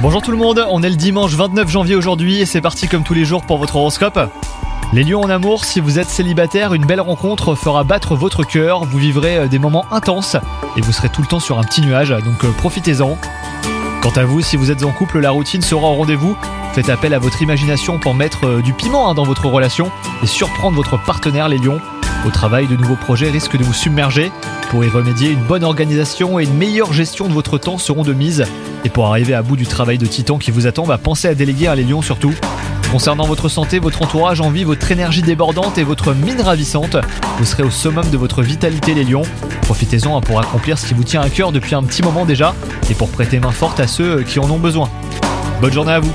Bonjour tout le monde, on est le dimanche 29 janvier aujourd'hui et c'est parti comme tous les jours pour votre horoscope. Les lions en amour, si vous êtes célibataire, une belle rencontre fera battre votre cœur, vous vivrez euh, des moments intenses et vous serez tout le temps sur un petit nuage, donc euh, profitez-en. Quant à vous, si vous êtes en couple, la routine sera au rendez-vous. Faites appel à votre imagination pour mettre euh, du piment hein, dans votre relation et surprendre votre partenaire les lions. Au travail, de nouveaux projets risquent de vous submerger. Pour y remédier, une bonne organisation et une meilleure gestion de votre temps seront de mise. Et pour arriver à bout du travail de titan qui vous attend, pensez à déléguer à les lions surtout. Concernant votre santé, votre entourage en vie, votre énergie débordante et votre mine ravissante, vous serez au summum de votre vitalité les lions. Profitez-en hein, pour accomplir ce qui vous tient à cœur depuis un petit moment déjà et pour prêter main forte à ceux qui en ont besoin. Bonne journée à vous